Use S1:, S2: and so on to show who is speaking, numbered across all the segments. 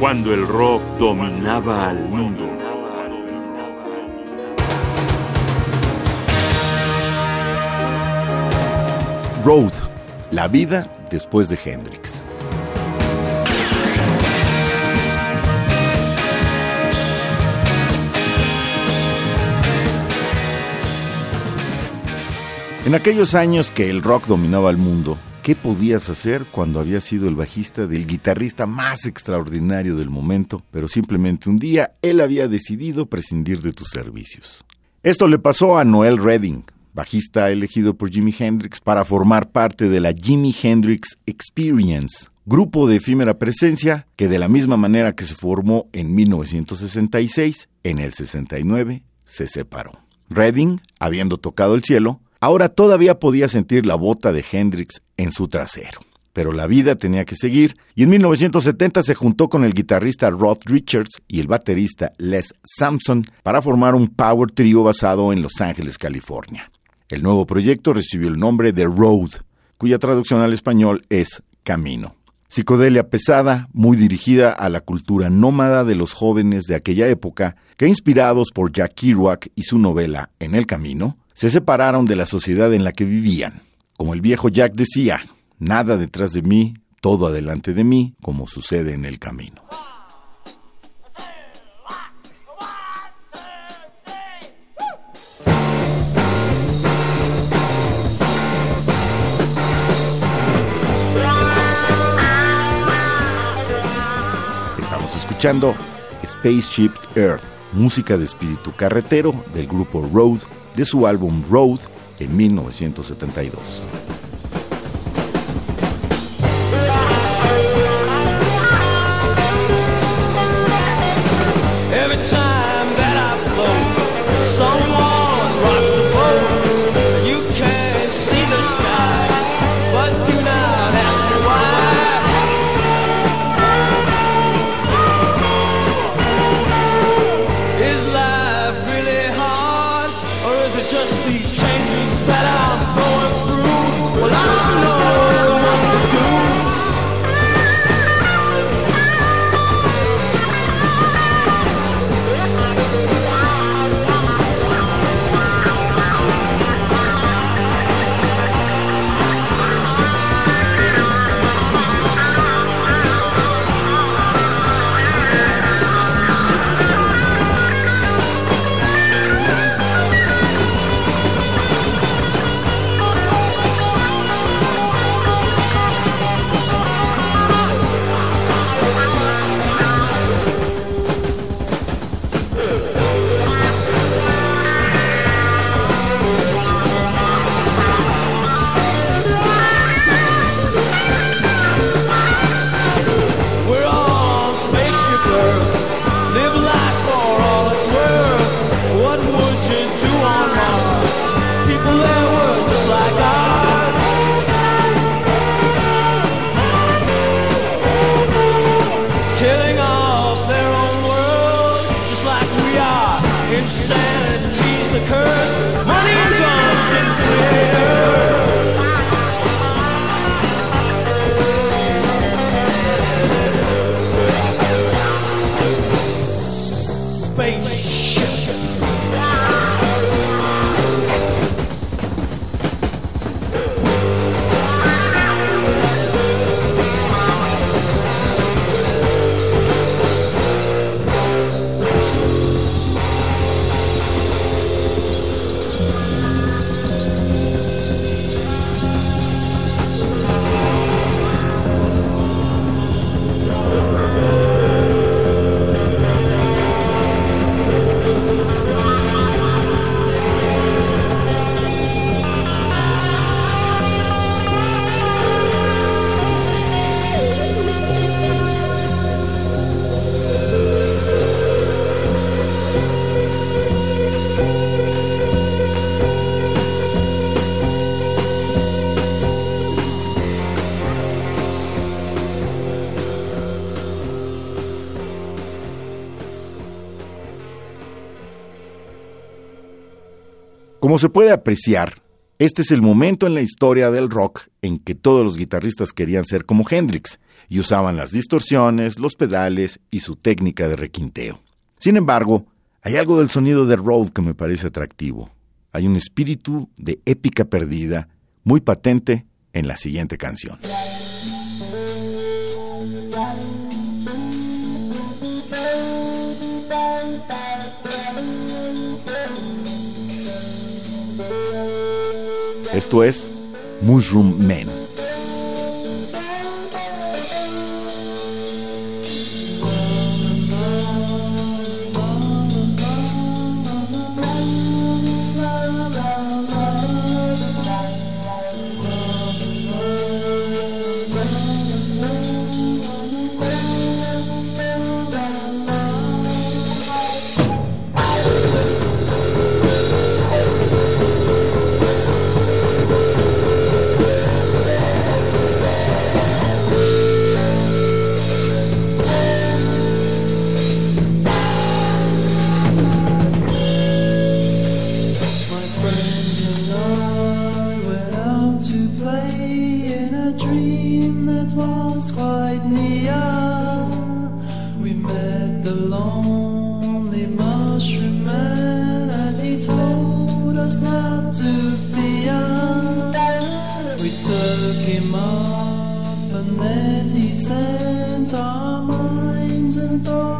S1: cuando el rock dominaba al mundo.
S2: Road, la vida después de Hendrix. En aquellos años que el rock dominaba el mundo, ¿qué podías hacer cuando habías sido el bajista del guitarrista más extraordinario del momento, pero simplemente un día él había decidido prescindir de tus servicios? Esto le pasó a Noel Redding, bajista elegido por Jimi Hendrix para formar parte de la Jimi Hendrix Experience, grupo de efímera presencia que de la misma manera que se formó en 1966, en el 69 se separó. Redding, habiendo tocado el cielo, Ahora todavía podía sentir la bota de Hendrix en su trasero. Pero la vida tenía que seguir y en 1970 se juntó con el guitarrista Rod Richards y el baterista Les Sampson para formar un power trio basado en Los Ángeles, California. El nuevo proyecto recibió el nombre de Road, cuya traducción al español es Camino. Psicodelia pesada, muy dirigida a la cultura nómada de los jóvenes de aquella época, que inspirados por Jack Kerouac y su novela En el Camino, se separaron de la sociedad en la que vivían. Como el viejo Jack decía, nada detrás de mí, todo adelante de mí, como sucede en el camino. Estamos escuchando Spaceship Earth, música de espíritu carretero del grupo Road de su álbum Road en 1972. Como se puede apreciar,
S3: Este es el momento en la historia del rock en que todos los guitarristas querían ser como Hendrix y usaban las distorsiones, los pedales y su técnica de requinteo. Sin embargo, hay algo del sonido de Road que me parece atractivo. Hay un espíritu de épica perdida muy patente en la siguiente canción. Esto es Mushroom Man.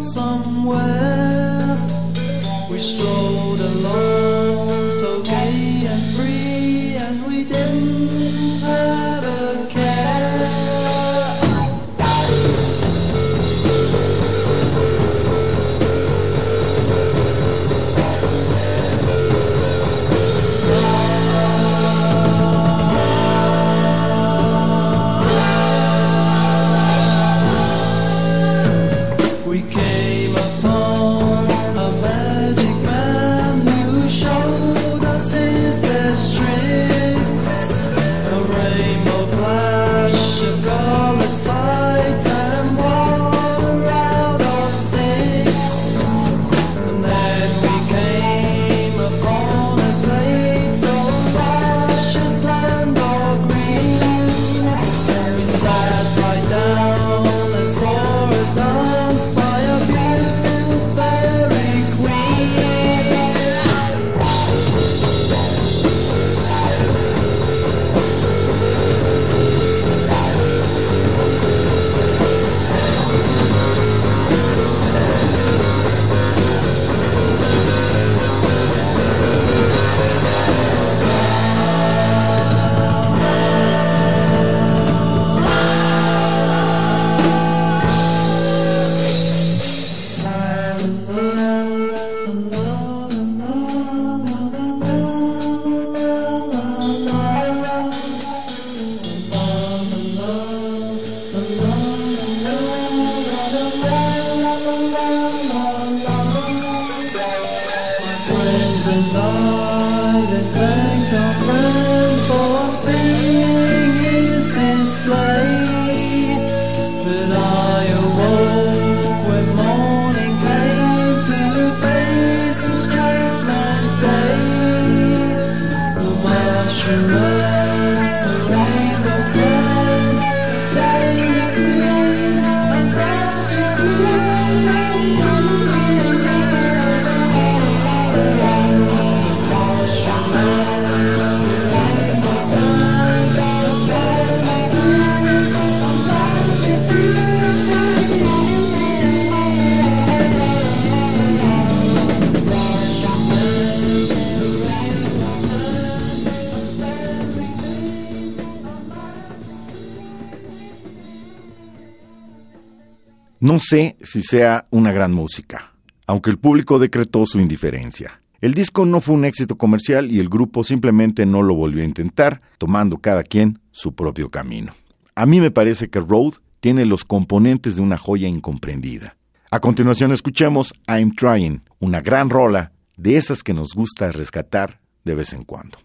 S3: somewhere we strolled along. No sé si sea una gran música, aunque el público decretó su indiferencia. El disco no fue un éxito comercial y el grupo simplemente no lo volvió a intentar, tomando cada quien su propio camino. A mí me parece que Road tiene los componentes de una joya incomprendida. A continuación escuchemos I'm Trying, una gran rola de esas que nos gusta rescatar de vez en cuando.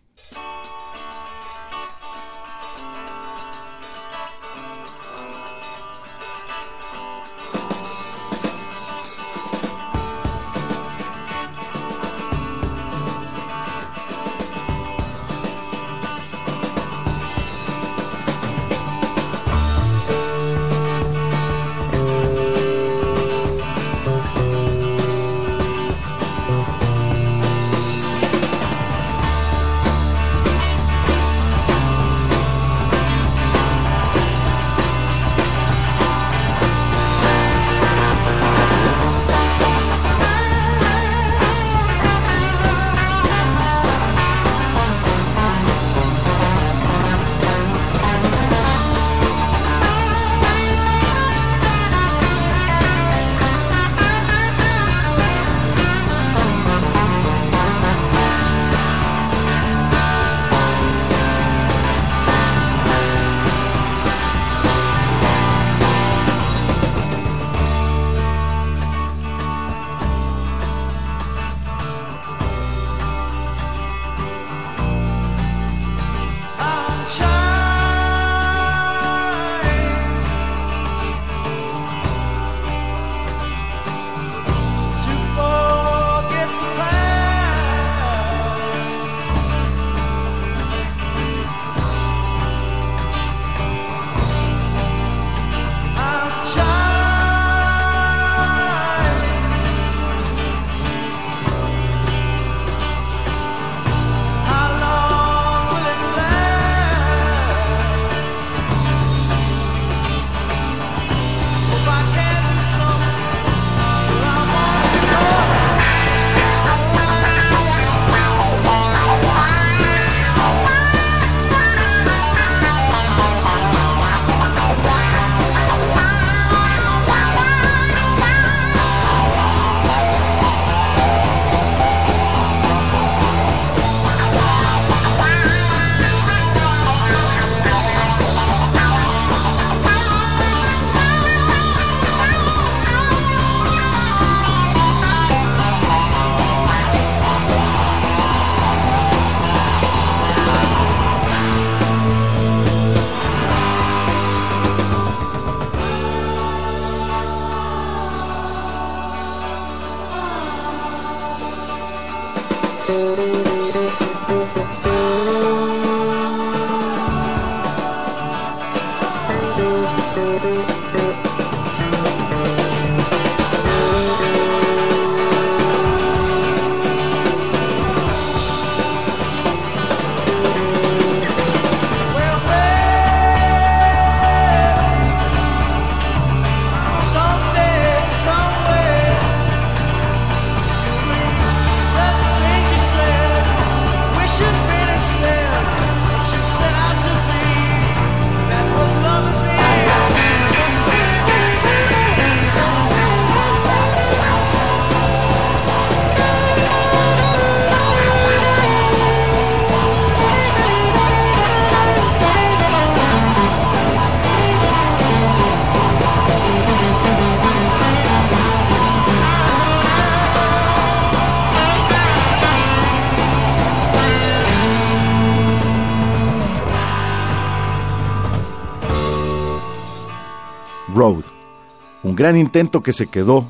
S2: Gran intento que se quedó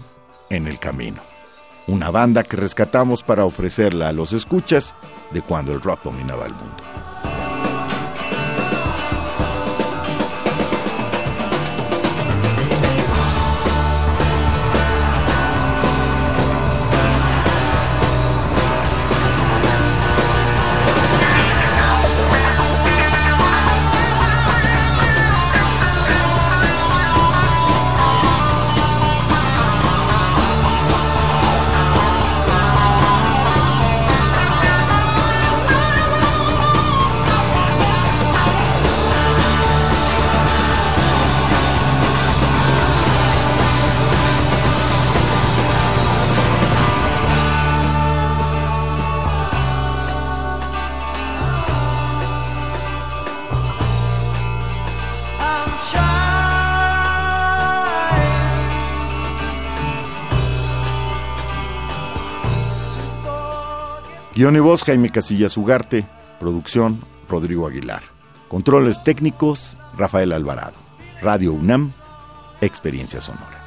S2: en el camino. Una banda que rescatamos para ofrecerla a los escuchas de cuando el rock dominaba el mundo. Guión y voz Jaime Casillas Ugarte, producción Rodrigo Aguilar. Controles técnicos Rafael Alvarado. Radio UNAM, experiencia sonora.